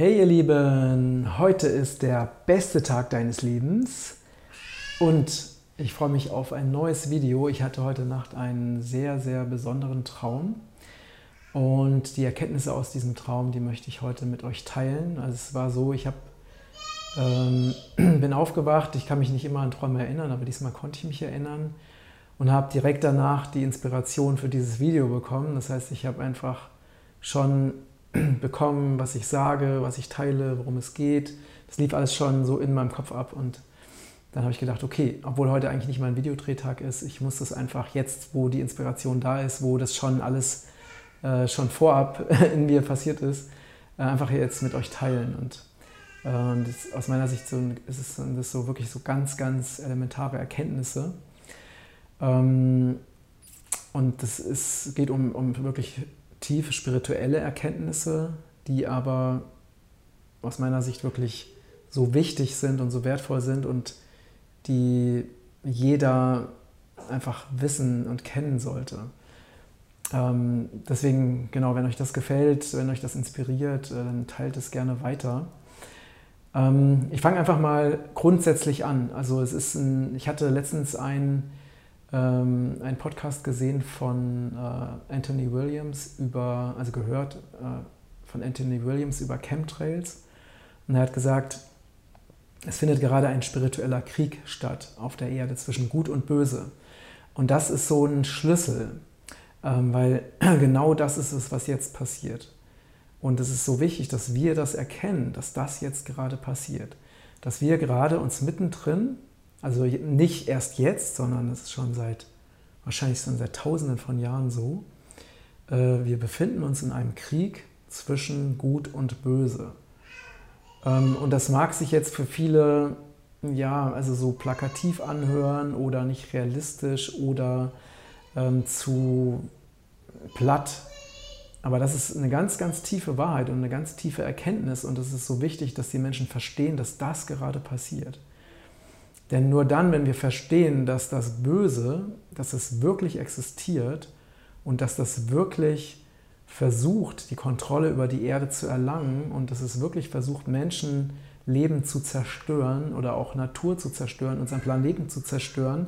Hey ihr Lieben, heute ist der beste Tag deines Lebens und ich freue mich auf ein neues Video. Ich hatte heute Nacht einen sehr, sehr besonderen Traum und die Erkenntnisse aus diesem Traum, die möchte ich heute mit euch teilen. Also es war so, ich habe ähm, bin aufgewacht, ich kann mich nicht immer an Träume erinnern, aber diesmal konnte ich mich erinnern und habe direkt danach die Inspiration für dieses Video bekommen. Das heißt, ich habe einfach schon bekommen, was ich sage, was ich teile, worum es geht. Das lief alles schon so in meinem Kopf ab und dann habe ich gedacht, okay, obwohl heute eigentlich nicht mein Videodrehtag ist, ich muss das einfach jetzt, wo die Inspiration da ist, wo das schon alles äh, schon vorab in mir passiert ist, äh, einfach jetzt mit euch teilen. Und äh, das, aus meiner Sicht so, ist es sind das so wirklich so ganz, ganz elementare Erkenntnisse. Ähm, und es geht um, um wirklich tiefe spirituelle Erkenntnisse, die aber aus meiner Sicht wirklich so wichtig sind und so wertvoll sind und die jeder einfach wissen und kennen sollte. Ähm, deswegen, genau, wenn euch das gefällt, wenn euch das inspiriert, äh, dann teilt es gerne weiter. Ähm, ich fange einfach mal grundsätzlich an. Also es ist ein, ich hatte letztens ein ähm, einen Podcast gesehen von äh, Anthony Williams über, also gehört äh, von Anthony Williams über Chemtrails. Und er hat gesagt, es findet gerade ein spiritueller Krieg statt auf der Erde zwischen Gut und Böse. Und das ist so ein Schlüssel, ähm, weil genau das ist es, was jetzt passiert. Und es ist so wichtig, dass wir das erkennen, dass das jetzt gerade passiert. Dass wir gerade uns mittendrin also nicht erst jetzt, sondern es ist schon seit, wahrscheinlich schon seit tausenden von Jahren so. Äh, wir befinden uns in einem Krieg zwischen Gut und Böse. Ähm, und das mag sich jetzt für viele, ja, also so plakativ anhören oder nicht realistisch oder ähm, zu platt. Aber das ist eine ganz, ganz tiefe Wahrheit und eine ganz tiefe Erkenntnis. Und es ist so wichtig, dass die Menschen verstehen, dass das gerade passiert. Denn nur dann, wenn wir verstehen, dass das Böse, dass es wirklich existiert und dass das wirklich versucht, die Kontrolle über die Erde zu erlangen und dass es wirklich versucht, Menschenleben zu zerstören oder auch Natur zu zerstören, unseren Planeten zu zerstören,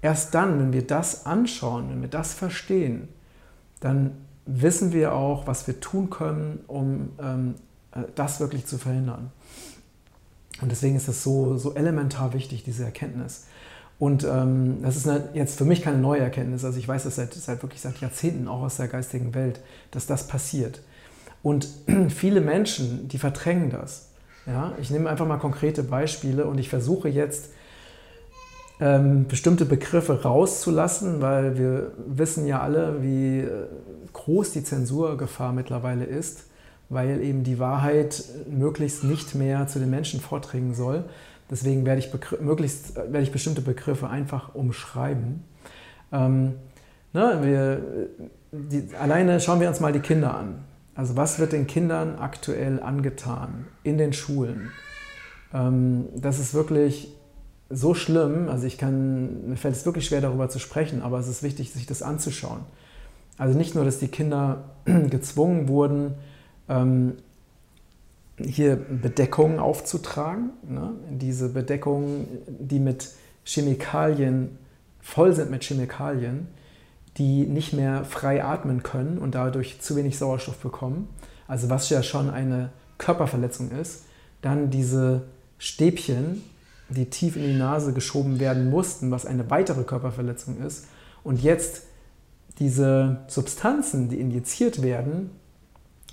erst dann, wenn wir das anschauen, wenn wir das verstehen, dann wissen wir auch, was wir tun können, um ähm, äh, das wirklich zu verhindern. Und deswegen ist es so, so elementar wichtig, diese Erkenntnis. Und ähm, das ist eine, jetzt für mich keine neue Erkenntnis. Also ich weiß das seit, seit wirklich seit Jahrzehnten auch aus der geistigen Welt, dass das passiert. Und viele Menschen, die verdrängen das. Ja? Ich nehme einfach mal konkrete Beispiele und ich versuche jetzt ähm, bestimmte Begriffe rauszulassen, weil wir wissen ja alle, wie äh, groß die Zensurgefahr mittlerweile ist weil eben die Wahrheit möglichst nicht mehr zu den Menschen vordringen soll. Deswegen werde ich, möglichst, werde ich bestimmte Begriffe einfach umschreiben. Ähm, ne, wir, die, alleine schauen wir uns mal die Kinder an. Also was wird den Kindern aktuell angetan in den Schulen? Ähm, das ist wirklich so schlimm. Also ich kann, mir fällt es wirklich schwer darüber zu sprechen, aber es ist wichtig, sich das anzuschauen. Also nicht nur, dass die Kinder gezwungen wurden, ähm, hier Bedeckungen aufzutragen. Ne? Diese Bedeckungen, die mit Chemikalien voll sind mit Chemikalien, die nicht mehr frei atmen können und dadurch zu wenig Sauerstoff bekommen. Also was ja schon eine Körperverletzung ist. Dann diese Stäbchen, die tief in die Nase geschoben werden mussten, was eine weitere Körperverletzung ist. Und jetzt diese Substanzen, die injiziert werden,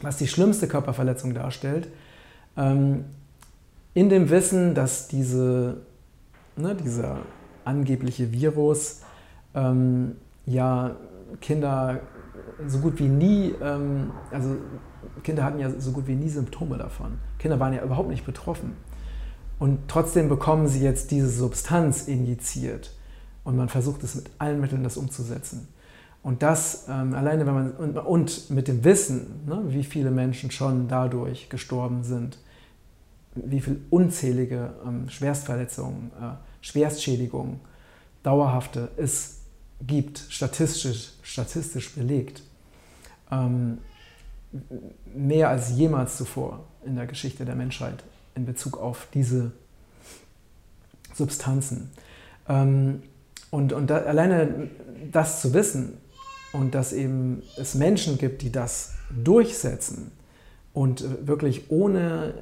was die schlimmste Körperverletzung darstellt, ähm, in dem Wissen, dass diese, ne, dieser angebliche Virus ähm, ja Kinder so gut wie nie, ähm, also Kinder hatten ja so gut wie nie Symptome davon. Kinder waren ja überhaupt nicht betroffen. Und trotzdem bekommen sie jetzt diese Substanz injiziert. Und man versucht es mit allen Mitteln, das umzusetzen. Und das ähm, alleine, wenn man und, und mit dem Wissen, ne, wie viele Menschen schon dadurch gestorben sind, wie viele unzählige ähm, Schwerstverletzungen, äh, Schwerstschädigungen, dauerhafte es gibt, statistisch, statistisch belegt, ähm, mehr als jemals zuvor in der Geschichte der Menschheit in Bezug auf diese Substanzen. Ähm, und und da, alleine das zu wissen und dass eben es Menschen gibt, die das durchsetzen und wirklich ohne,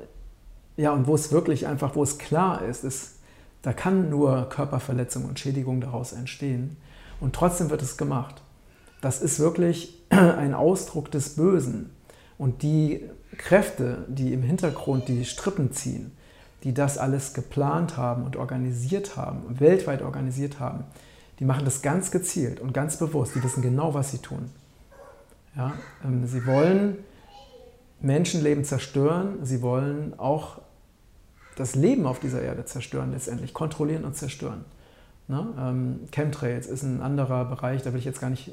ja, und wo es wirklich einfach, wo es klar ist, ist da kann nur Körperverletzung und Schädigung daraus entstehen. Und trotzdem wird es gemacht. Das ist wirklich ein Ausdruck des Bösen. Und die Kräfte, die im Hintergrund die Strippen ziehen, die das alles geplant haben und organisiert haben, weltweit organisiert haben, die machen das ganz gezielt und ganz bewusst. Die wissen genau, was sie tun. Ja, ähm, sie wollen Menschenleben zerstören. Sie wollen auch das Leben auf dieser Erde zerstören, letztendlich kontrollieren und zerstören. Ne? Ähm, Chemtrails ist ein anderer Bereich, da will ich jetzt gar nicht äh,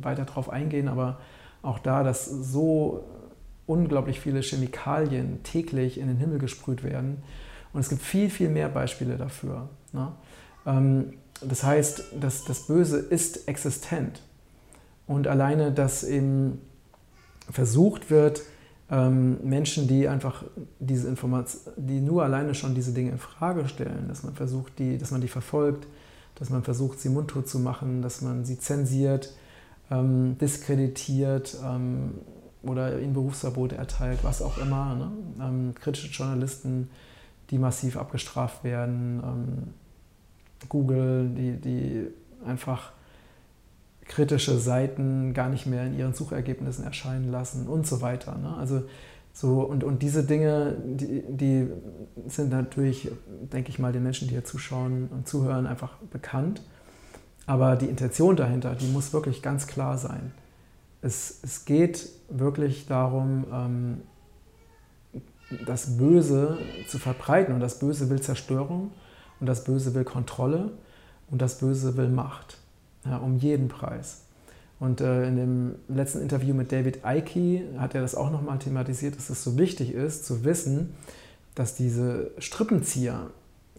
weiter drauf eingehen, aber auch da, dass so unglaublich viele Chemikalien täglich in den Himmel gesprüht werden. Und es gibt viel, viel mehr Beispiele dafür. Ne? Ähm, das heißt, das, das Böse ist existent. Und alleine, dass eben versucht wird, ähm, Menschen, die einfach diese Information, die nur alleine schon diese Dinge in Frage stellen, dass man versucht, die, dass man die verfolgt, dass man versucht, sie mundtot zu machen, dass man sie zensiert, ähm, diskreditiert ähm, oder ihnen Berufsverbote erteilt, was auch immer. Ne? Ähm, kritische Journalisten, die massiv abgestraft werden, ähm, Google, die, die einfach kritische Seiten gar nicht mehr in ihren Suchergebnissen erscheinen lassen und so weiter. Ne? Also so, und, und diese Dinge, die, die sind natürlich, denke ich mal, den Menschen, die hier zuschauen und zuhören, einfach bekannt. Aber die Intention dahinter, die muss wirklich ganz klar sein. Es, es geht wirklich darum, ähm, das Böse zu verbreiten. Und das Böse will Zerstörung und das Böse will Kontrolle und das Böse will Macht ja, um jeden Preis. Und äh, in dem letzten Interview mit David Icke hat er das auch nochmal thematisiert, dass es so wichtig ist, zu wissen, dass diese Strippenzieher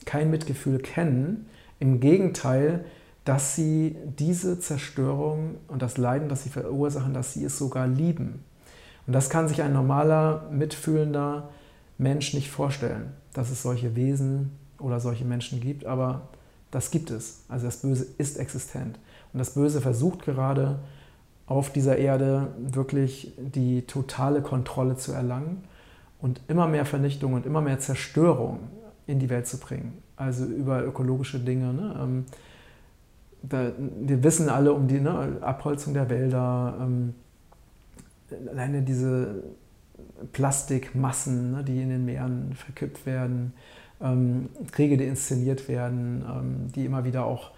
kein Mitgefühl kennen. Im Gegenteil, dass sie diese Zerstörung und das Leiden, das sie verursachen, dass sie es sogar lieben. Und das kann sich ein normaler, mitfühlender Mensch nicht vorstellen, dass es solche Wesen oder solche Menschen gibt, aber das gibt es. Also das Böse ist existent. Und das Böse versucht gerade auf dieser Erde wirklich die totale Kontrolle zu erlangen und immer mehr Vernichtung und immer mehr Zerstörung in die Welt zu bringen. Also über ökologische Dinge. Ne? Ähm, da, wir wissen alle um die ne, Abholzung der Wälder, ähm, alleine diese Plastikmassen, ne, die in den Meeren verkippt werden, ähm, Kriege, die inszeniert werden, ähm, die immer wieder auch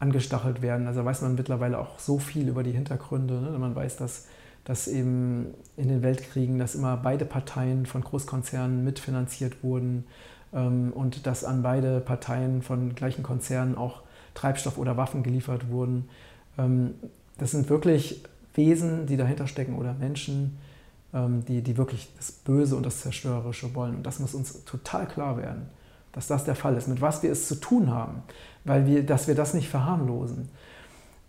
angestachelt werden. Also weiß man mittlerweile auch so viel über die Hintergründe. Ne? Man weiß, dass, dass eben in den Weltkriegen, dass immer beide Parteien von Großkonzernen mitfinanziert wurden ähm, und dass an beide Parteien von gleichen Konzernen auch Treibstoff oder Waffen geliefert wurden. Ähm, das sind wirklich Wesen, die dahinter stecken oder Menschen, ähm, die, die wirklich das Böse und das Zerstörerische wollen. Und das muss uns total klar werden dass das der Fall ist, mit was wir es zu tun haben, weil wir, dass wir das nicht verharmlosen.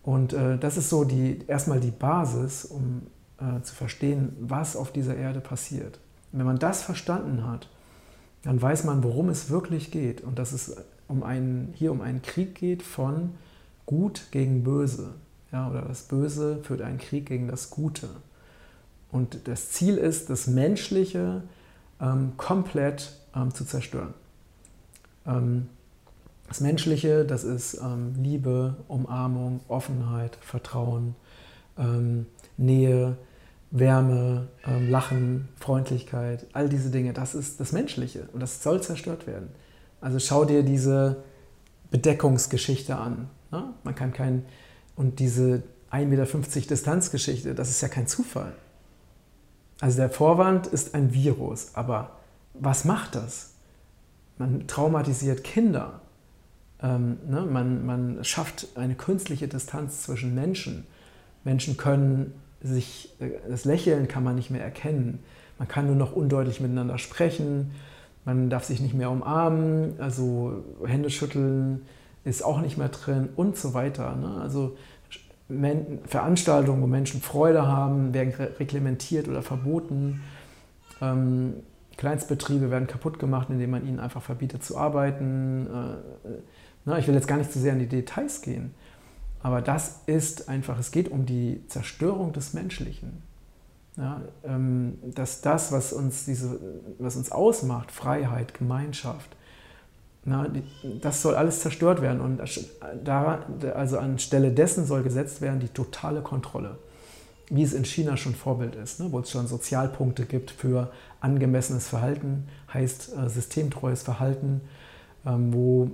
Und äh, das ist so die, erstmal die Basis, um äh, zu verstehen, was auf dieser Erde passiert. Und wenn man das verstanden hat, dann weiß man, worum es wirklich geht und dass es um einen, hier um einen Krieg geht von Gut gegen Böse. Ja, oder das Böse führt einen Krieg gegen das Gute. Und das Ziel ist, das Menschliche ähm, komplett ähm, zu zerstören. Ähm, das Menschliche, das ist ähm, Liebe, Umarmung, Offenheit, Vertrauen, ähm, Nähe, Wärme, Lachen, Freundlichkeit, all diese Dinge, das ist das Menschliche und das soll zerstört werden. Also schau dir diese Bedeckungsgeschichte an. Ne? Man kann kein, und diese 1,50 Meter Distanzgeschichte, das ist ja kein Zufall. Also der Vorwand ist ein Virus, aber was macht das? Man traumatisiert Kinder. Ähm, ne? man, man schafft eine künstliche Distanz zwischen Menschen. Menschen können sich, äh, das Lächeln kann man nicht mehr erkennen. Man kann nur noch undeutlich miteinander sprechen. Man darf sich nicht mehr umarmen. Also Hände schütteln ist auch nicht mehr drin und so weiter. Ne? Also Veranstaltungen, wo Menschen Freude haben, werden reglementiert oder verboten. Ähm, Kleinstbetriebe werden kaputt gemacht, indem man ihnen einfach verbietet zu arbeiten. Äh, na, ich will jetzt gar nicht zu sehr in die Details gehen, aber das ist einfach, es geht um die Zerstörung des Menschlichen. Ja, ähm, dass das, was uns, diese, was uns ausmacht, Freiheit, Gemeinschaft, na, das soll alles zerstört werden. Und da, also anstelle dessen soll gesetzt werden die totale Kontrolle. Wie es in China schon Vorbild ist, ne, wo es schon Sozialpunkte gibt für angemessenes Verhalten, heißt äh, systemtreues Verhalten, ähm, wo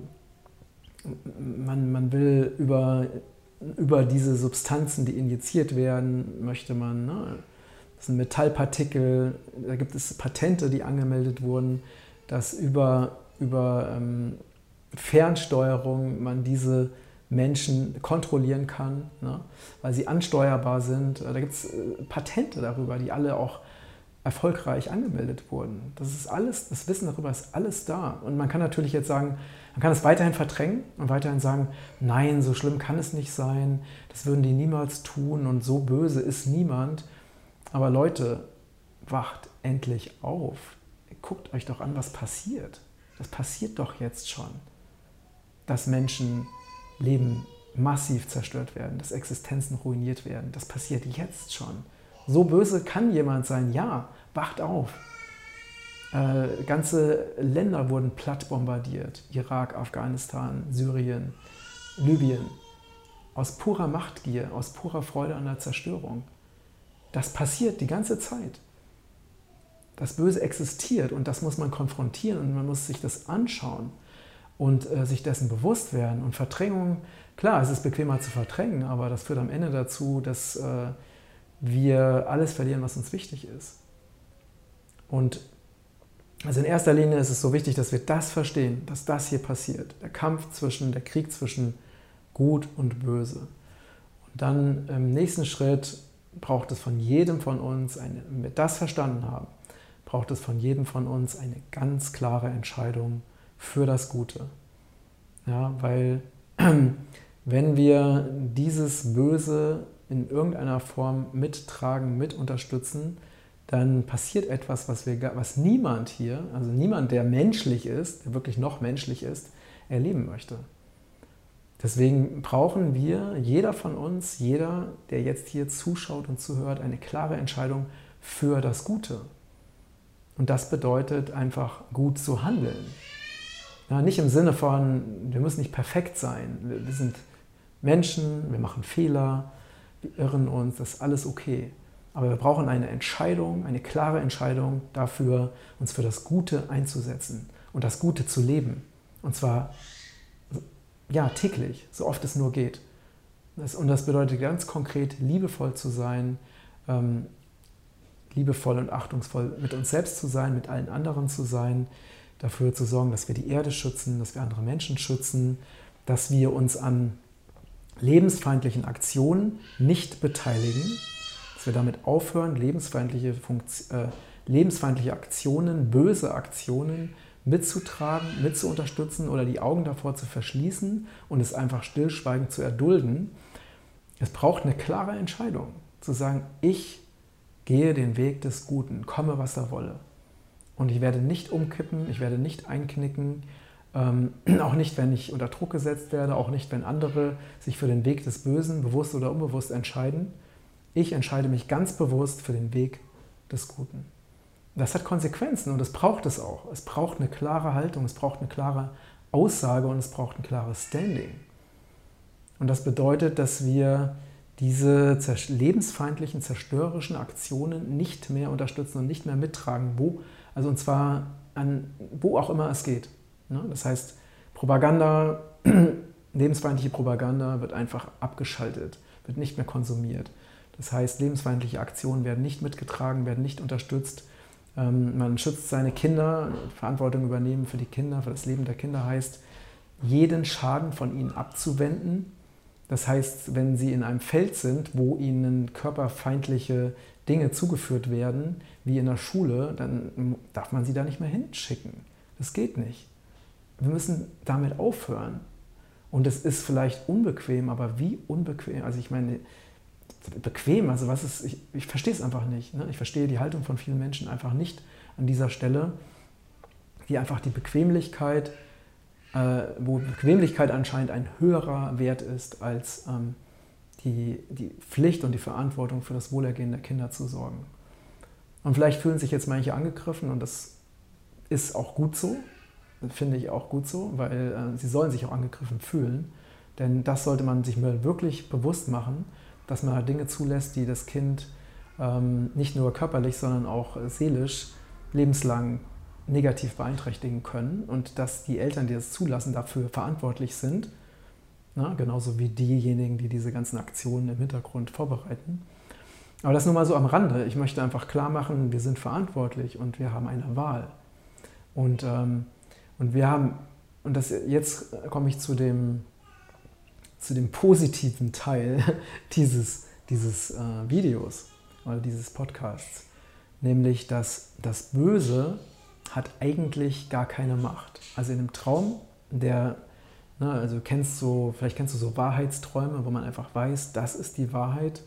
man, man will über, über diese Substanzen, die injiziert werden, möchte man, ne, das sind Metallpartikel, da gibt es Patente, die angemeldet wurden, dass über über ähm, Fernsteuerung man diese Menschen kontrollieren kann, ne? weil sie ansteuerbar sind. Da gibt es äh, Patente darüber, die alle auch erfolgreich angemeldet wurden. Das ist alles, das Wissen darüber ist alles da. Und man kann natürlich jetzt sagen, man kann es weiterhin verdrängen und weiterhin sagen, nein, so schlimm kann es nicht sein, das würden die niemals tun und so böse ist niemand. Aber Leute, wacht endlich auf. Guckt euch doch an, was passiert. Das passiert doch jetzt schon, dass Menschenleben massiv zerstört werden, dass Existenzen ruiniert werden. Das passiert jetzt schon. So böse kann jemand sein. Ja, wacht auf. Äh, ganze Länder wurden platt bombardiert. Irak, Afghanistan, Syrien, Libyen. Aus purer Machtgier, aus purer Freude an der Zerstörung. Das passiert die ganze Zeit. Das Böse existiert und das muss man konfrontieren und man muss sich das anschauen und äh, sich dessen bewusst werden. Und Verdrängung, klar, es ist bequemer zu verdrängen, aber das führt am Ende dazu, dass äh, wir alles verlieren, was uns wichtig ist. Und also in erster Linie ist es so wichtig, dass wir das verstehen, dass das hier passiert. Der Kampf zwischen, der Krieg zwischen Gut und Böse. Und dann im nächsten Schritt braucht es von jedem von uns, eine, wenn wir das verstanden haben, braucht es von jedem von uns eine ganz klare Entscheidung für das Gute. Ja, weil wenn wir dieses Böse in irgendeiner Form mittragen, mit unterstützen, dann passiert etwas, was, wir, was niemand hier, also niemand, der menschlich ist, der wirklich noch menschlich ist, erleben möchte. Deswegen brauchen wir, jeder von uns, jeder, der jetzt hier zuschaut und zuhört, eine klare Entscheidung für das Gute. Und das bedeutet einfach gut zu handeln. Ja, nicht im Sinne von, wir müssen nicht perfekt sein. Wir, wir sind Menschen, wir machen Fehler, wir irren uns, das ist alles okay. Aber wir brauchen eine Entscheidung, eine klare Entscheidung dafür, uns für das Gute einzusetzen und das Gute zu leben. Und zwar ja, täglich, so oft es nur geht. Und das bedeutet ganz konkret, liebevoll zu sein, ähm, liebevoll und achtungsvoll mit uns selbst zu sein, mit allen anderen zu sein, dafür zu sorgen, dass wir die Erde schützen, dass wir andere Menschen schützen, dass wir uns an lebensfeindlichen Aktionen nicht beteiligen, dass wir damit aufhören, lebensfeindliche, Funktion, äh, lebensfeindliche Aktionen, böse Aktionen mitzutragen, mitzuunterstützen oder die Augen davor zu verschließen und es einfach stillschweigend zu erdulden. Es braucht eine klare Entscheidung, zu sagen, ich gehe den Weg des Guten, komme, was da wolle. Und ich werde nicht umkippen, ich werde nicht einknicken, ähm, auch nicht, wenn ich unter Druck gesetzt werde, auch nicht, wenn andere sich für den Weg des Bösen bewusst oder unbewusst entscheiden. Ich entscheide mich ganz bewusst für den Weg des Guten. Das hat Konsequenzen und es braucht es auch. Es braucht eine klare Haltung, es braucht eine klare Aussage und es braucht ein klares Standing. Und das bedeutet, dass wir diese lebensfeindlichen, zerstörerischen Aktionen nicht mehr unterstützen und nicht mehr mittragen, wo, also und zwar an wo auch immer es geht. Ne? Das heißt, Propaganda, lebensfeindliche Propaganda wird einfach abgeschaltet, wird nicht mehr konsumiert. Das heißt, lebensfeindliche Aktionen werden nicht mitgetragen, werden nicht unterstützt. Ähm, man schützt seine Kinder, Verantwortung übernehmen für die Kinder, für das Leben der Kinder heißt, jeden Schaden von ihnen abzuwenden das heißt, wenn Sie in einem Feld sind, wo Ihnen körperfeindliche Dinge zugeführt werden, wie in der Schule, dann darf man Sie da nicht mehr hinschicken. Das geht nicht. Wir müssen damit aufhören. Und es ist vielleicht unbequem, aber wie unbequem? Also ich meine, bequem, also was ist, ich, ich verstehe es einfach nicht. Ne? Ich verstehe die Haltung von vielen Menschen einfach nicht an dieser Stelle, die einfach die Bequemlichkeit, äh, wo Bequemlichkeit anscheinend ein höherer Wert ist, als ähm, die, die Pflicht und die Verantwortung für das Wohlergehen der Kinder zu sorgen. Und vielleicht fühlen sich jetzt manche angegriffen und das ist auch gut so, finde ich auch gut so, weil äh, sie sollen sich auch angegriffen fühlen. Denn das sollte man sich wirklich bewusst machen, dass man Dinge zulässt, die das Kind ähm, nicht nur körperlich, sondern auch seelisch lebenslang negativ beeinträchtigen können und dass die Eltern, die das zulassen, dafür verantwortlich sind, na, genauso wie diejenigen, die diese ganzen Aktionen im Hintergrund vorbereiten. Aber das nur mal so am Rande. Ich möchte einfach klar machen, wir sind verantwortlich und wir haben eine Wahl. Und, ähm, und wir haben, und das, jetzt komme ich zu dem, zu dem positiven Teil dieses, dieses äh, Videos oder dieses Podcasts, nämlich dass das Böse hat eigentlich gar keine Macht. Also in einem Traum, der, ne, also kennst du, vielleicht kennst du so Wahrheitsträume, wo man einfach weiß, das ist die Wahrheit.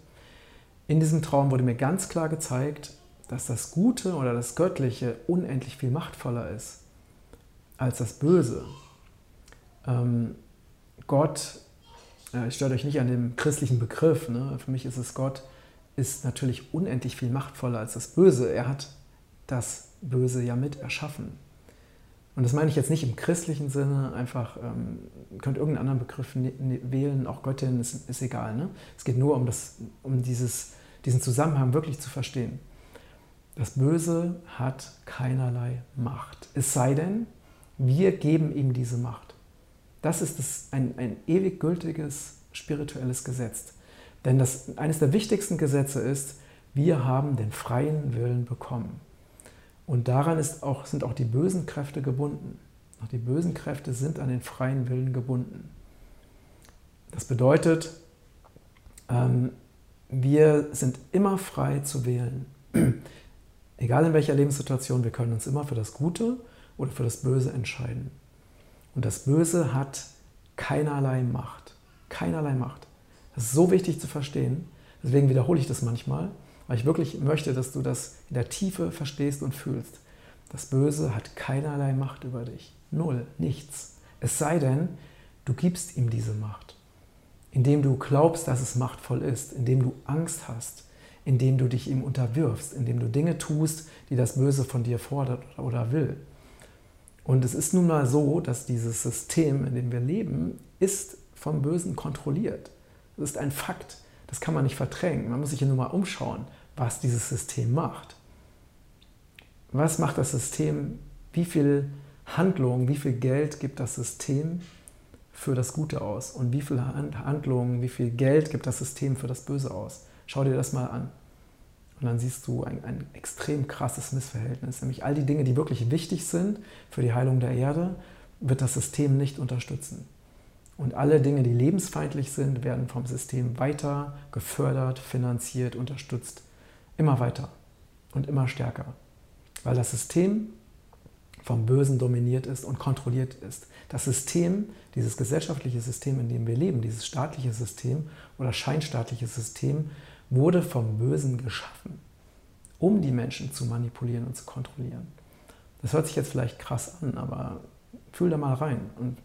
In diesem Traum wurde mir ganz klar gezeigt, dass das Gute oder das Göttliche unendlich viel machtvoller ist als das Böse. Ähm, Gott, äh, stört euch nicht an dem christlichen Begriff, ne? für mich ist es Gott, ist natürlich unendlich viel machtvoller als das Böse. Er hat das Böse ja mit erschaffen. Und das meine ich jetzt nicht im christlichen Sinne, einfach, ähm, könnt irgendeinen anderen Begriff ne, ne, wählen, auch Göttin, ist, ist egal. Ne? Es geht nur um, das, um dieses, diesen Zusammenhang wirklich zu verstehen. Das Böse hat keinerlei Macht. Es sei denn, wir geben ihm diese Macht. Das ist das, ein, ein ewig gültiges spirituelles Gesetz. Denn das, eines der wichtigsten Gesetze ist, wir haben den freien Willen bekommen. Und daran auch, sind auch die bösen Kräfte gebunden. Auch die bösen Kräfte sind an den freien Willen gebunden. Das bedeutet, ähm, wir sind immer frei zu wählen. Egal in welcher Lebenssituation, wir können uns immer für das Gute oder für das Böse entscheiden. Und das Böse hat keinerlei Macht. Keinerlei Macht. Das ist so wichtig zu verstehen. Deswegen wiederhole ich das manchmal. Weil ich wirklich möchte, dass du das in der Tiefe verstehst und fühlst. Das Böse hat keinerlei Macht über dich. Null, nichts. Es sei denn, du gibst ihm diese Macht. Indem du glaubst, dass es machtvoll ist, indem du Angst hast, indem du dich ihm unterwirfst, indem du Dinge tust, die das Böse von dir fordert oder will. Und es ist nun mal so, dass dieses System, in dem wir leben, ist vom Bösen kontrolliert. Das ist ein Fakt. Das kann man nicht verdrängen. Man muss sich ja nur mal umschauen, was dieses System macht. Was macht das System? Wie viel Handlungen, wie viel Geld gibt das System für das Gute aus? Und wie viele Handlungen, wie viel Geld gibt das System für das Böse aus? Schau dir das mal an. Und dann siehst du ein, ein extrem krasses Missverhältnis. Nämlich all die Dinge, die wirklich wichtig sind für die Heilung der Erde, wird das System nicht unterstützen. Und alle Dinge, die lebensfeindlich sind, werden vom System weiter gefördert, finanziert, unterstützt. Immer weiter und immer stärker. Weil das System vom Bösen dominiert ist und kontrolliert ist. Das System, dieses gesellschaftliche System, in dem wir leben, dieses staatliche System oder scheinstaatliche System, wurde vom Bösen geschaffen, um die Menschen zu manipulieren und zu kontrollieren. Das hört sich jetzt vielleicht krass an, aber fühl da mal rein und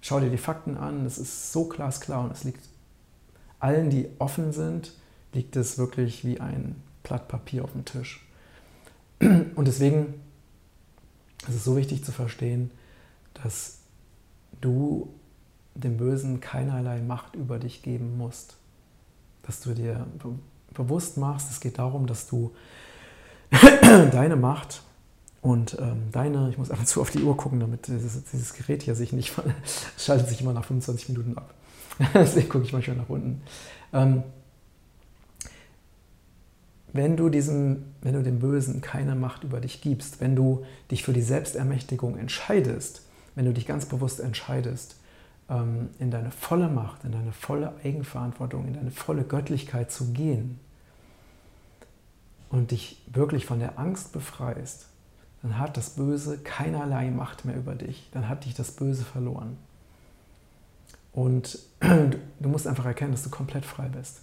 Schau dir die Fakten an, es ist so glasklar und es liegt allen, die offen sind, liegt es wirklich wie ein Blatt Papier auf dem Tisch. Und deswegen ist es so wichtig zu verstehen, dass du dem Bösen keinerlei Macht über dich geben musst. Dass du dir bewusst machst, es geht darum, dass du deine Macht und ähm, deine, ich muss ab und zu auf die Uhr gucken, damit dieses, dieses Gerät hier sich nicht, schaltet sich immer nach 25 Minuten ab. Deswegen gucke ich manchmal nach unten. Ähm, wenn du, diesem, wenn du dem Bösen keine Macht über dich gibst, wenn du dich für die Selbstermächtigung entscheidest, wenn du dich ganz bewusst entscheidest, ähm, in deine volle Macht, in deine volle Eigenverantwortung, in deine volle Göttlichkeit zu gehen und dich wirklich von der Angst befreist, dann hat das Böse keinerlei Macht mehr über dich. Dann hat dich das Böse verloren. Und du musst einfach erkennen, dass du komplett frei bist.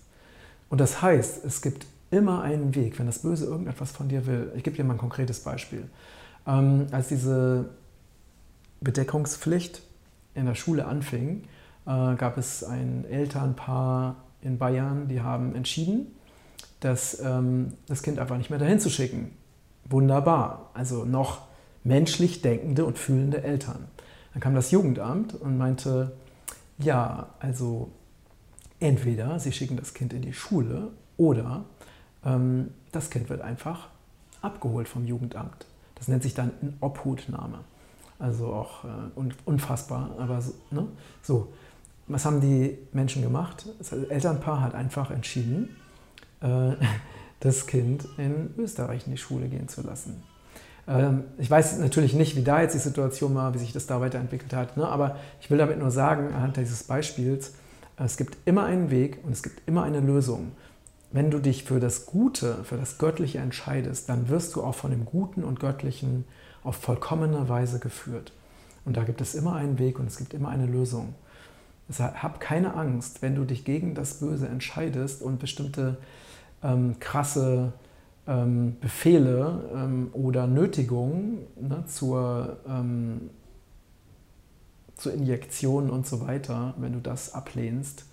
Und das heißt, es gibt immer einen Weg, wenn das Böse irgendetwas von dir will. Ich gebe dir mal ein konkretes Beispiel. Ähm, als diese Bedeckungspflicht in der Schule anfing, äh, gab es ein Elternpaar in Bayern, die haben entschieden, das, ähm, das Kind einfach nicht mehr dahin zu schicken. Wunderbar. Also noch menschlich denkende und fühlende Eltern. Dann kam das Jugendamt und meinte, ja, also entweder sie schicken das Kind in die Schule oder ähm, das Kind wird einfach abgeholt vom Jugendamt. Das nennt sich dann eine Obhutnahme. Also auch äh, unfassbar, aber so, ne? so. Was haben die Menschen gemacht? Das Elternpaar hat einfach entschieden, äh, das Kind in Österreich in die Schule gehen zu lassen. Ähm, ich weiß natürlich nicht, wie da jetzt die Situation war, wie sich das da weiterentwickelt hat, ne? aber ich will damit nur sagen, anhand dieses Beispiels, es gibt immer einen Weg und es gibt immer eine Lösung. Wenn du dich für das Gute, für das Göttliche entscheidest, dann wirst du auch von dem Guten und Göttlichen auf vollkommene Weise geführt. Und da gibt es immer einen Weg und es gibt immer eine Lösung. Deshalb hab keine Angst, wenn du dich gegen das Böse entscheidest und bestimmte ähm, krasse ähm, Befehle ähm, oder Nötigungen ne, zur, ähm, zur Injektion und so weiter, wenn du das ablehnst,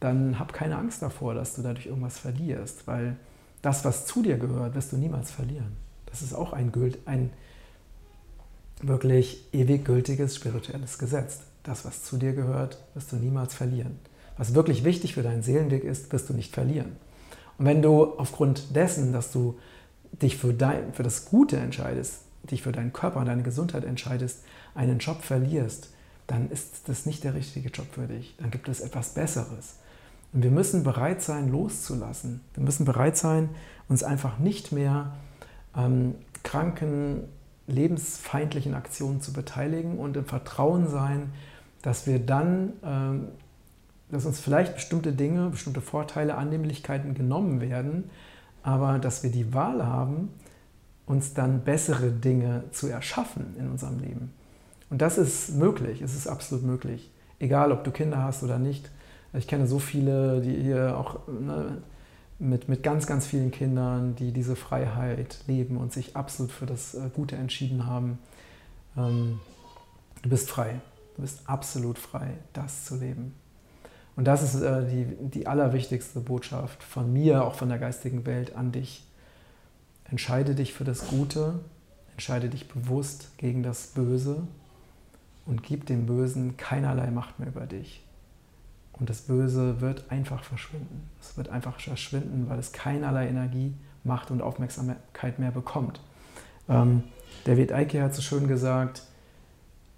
dann hab keine Angst davor, dass du dadurch irgendwas verlierst, weil das, was zu dir gehört, wirst du niemals verlieren. Das ist auch ein, ein wirklich ewig gültiges spirituelles Gesetz. Das, was zu dir gehört, wirst du niemals verlieren. Was wirklich wichtig für deinen Seelenweg ist, wirst du nicht verlieren. Und wenn du aufgrund dessen, dass du dich für, dein, für das Gute entscheidest, dich für deinen Körper und deine Gesundheit entscheidest, einen Job verlierst, dann ist das nicht der richtige Job für dich. Dann gibt es etwas Besseres. Und wir müssen bereit sein, loszulassen. Wir müssen bereit sein, uns einfach nicht mehr ähm, kranken, lebensfeindlichen Aktionen zu beteiligen und im Vertrauen sein, dass wir dann, ähm, dass uns vielleicht bestimmte Dinge, bestimmte Vorteile, Annehmlichkeiten genommen werden, aber dass wir die Wahl haben, uns dann bessere Dinge zu erschaffen in unserem Leben. Und das ist möglich, es ist absolut möglich. Egal, ob du Kinder hast oder nicht. Ich kenne so viele, die hier auch ne, mit, mit ganz, ganz vielen Kindern, die diese Freiheit leben und sich absolut für das äh, Gute entschieden haben. Ähm, du bist frei. Du bist absolut frei, das zu leben. Und das ist äh, die, die allerwichtigste Botschaft von mir, auch von der geistigen Welt an dich. Entscheide dich für das Gute, entscheide dich bewusst gegen das Böse und gib dem Bösen keinerlei Macht mehr über dich. Und das Böse wird einfach verschwinden. Es wird einfach verschwinden, weil es keinerlei Energie, Macht und Aufmerksamkeit mehr bekommt. Ähm, David Eike hat so schön gesagt,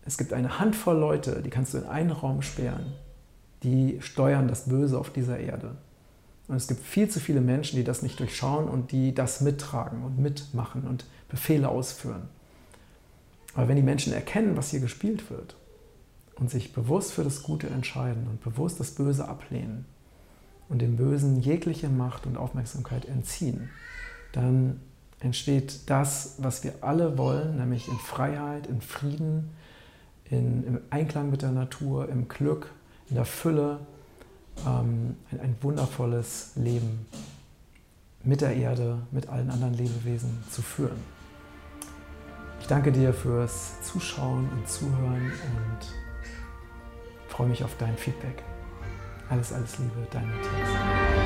es gibt eine Handvoll Leute, die kannst du in einen Raum sperren, die steuern das Böse auf dieser Erde. Und es gibt viel zu viele Menschen, die das nicht durchschauen und die das mittragen und mitmachen und Befehle ausführen. Aber wenn die Menschen erkennen, was hier gespielt wird und sich bewusst für das Gute entscheiden und bewusst das Böse ablehnen und dem Bösen jegliche Macht und Aufmerksamkeit entziehen, dann entsteht das, was wir alle wollen, nämlich in Freiheit, in Frieden, in, im Einklang mit der Natur, im Glück, in der Fülle, ähm, ein, ein wundervolles Leben mit der Erde, mit allen anderen Lebewesen zu führen. Ich danke dir fürs Zuschauen und Zuhören und freue mich auf dein Feedback. Alles, alles Liebe, dein Matthias.